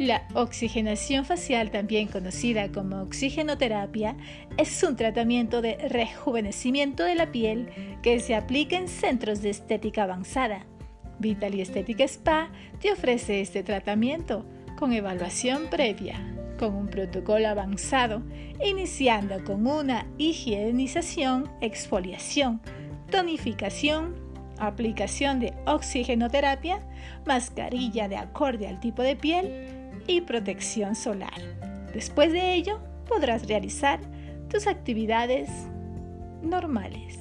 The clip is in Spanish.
La oxigenación facial, también conocida como oxigenoterapia, es un tratamiento de rejuvenecimiento de la piel que se aplica en centros de estética avanzada. Vital Estética Spa te ofrece este tratamiento con evaluación previa, con un protocolo avanzado, iniciando con una higienización, exfoliación, tonificación, aplicación de oxigenoterapia, mascarilla de acorde al tipo de piel, y protección solar. Después de ello, podrás realizar tus actividades normales.